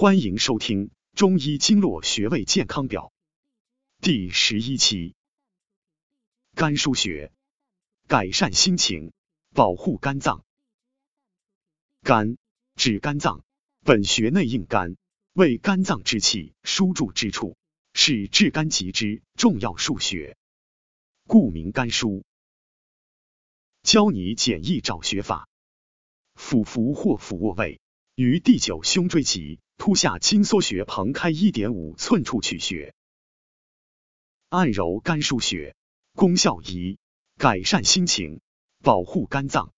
欢迎收听《中医经络穴位健康表》第十一期。肝腧穴，改善心情，保护肝脏。肝指肝脏，本穴内应肝，为肝脏之气输注之处，是治肝疾之重要腧穴，故名肝腧。教你简易找穴法：俯伏或俯卧位，于第九胸椎棘。突下筋缩穴旁开一点五寸处取穴，按揉肝腧穴，功效一：改善心情，保护肝脏。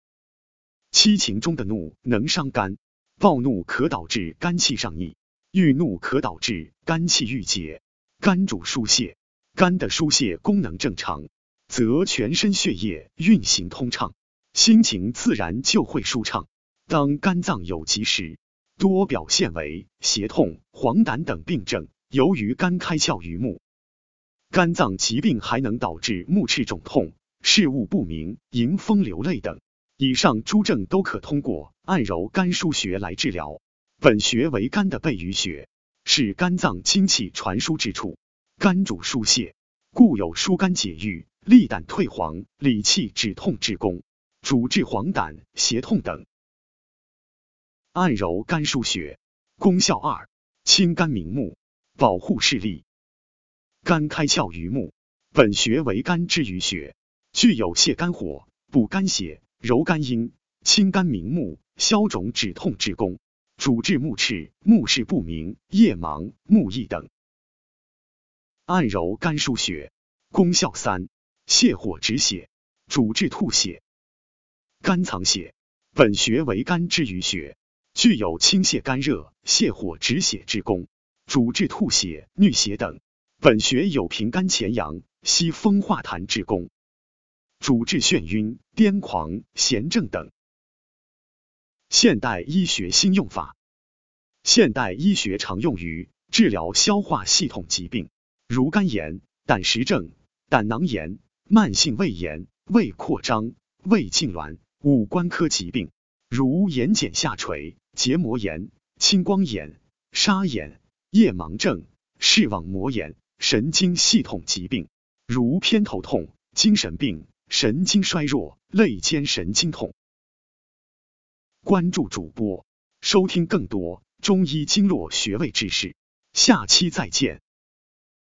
七情中的怒能伤肝，暴怒可导致肝气上逆，郁怒可导致肝气郁结。肝主疏泄，肝的疏泄功能正常，则全身血液运行通畅，心情自然就会舒畅。当肝脏有疾时，多表现为胁痛、黄疸等病症。由于肝开窍于目，肝脏疾病还能导致目赤肿痛、视物不明、迎风流泪等。以上诸症都可通过按揉肝腧穴来治疗。本穴为肝的背俞穴，是肝脏精气传输之处。肝主疏泄，故有疏肝解郁、利胆退黄、理气止痛之功，主治黄疸、胁痛等。按揉肝腧穴，功效二：清肝明目，保护视力。肝开窍于目，本穴为肝之俞穴，具有泻肝火、补肝血、柔肝阴、清肝明目、消肿止痛之功，主治目赤、目视不明、夜盲、目翳等。按揉肝腧穴，功效三：泻火止血，主治吐血。肝藏血，本穴为肝之俞穴。具有清泻肝热、泻火止血之功，主治吐血、衄血等。本穴有平肝潜阳、息风化痰之功，主治眩晕、癫狂、痫症等。现代医学新用法，现代医学常用于治疗消化系统疾病，如肝炎、胆石症、胆囊炎、慢性胃炎、胃扩张、胃痉挛、五官科疾病，如眼睑下垂。结膜炎、青光眼、沙眼、夜盲症、视网膜炎、神经系统疾病，如偏头痛、精神病、神经衰弱、肋间神经痛。关注主播，收听更多中医经络穴位知识。下期再见。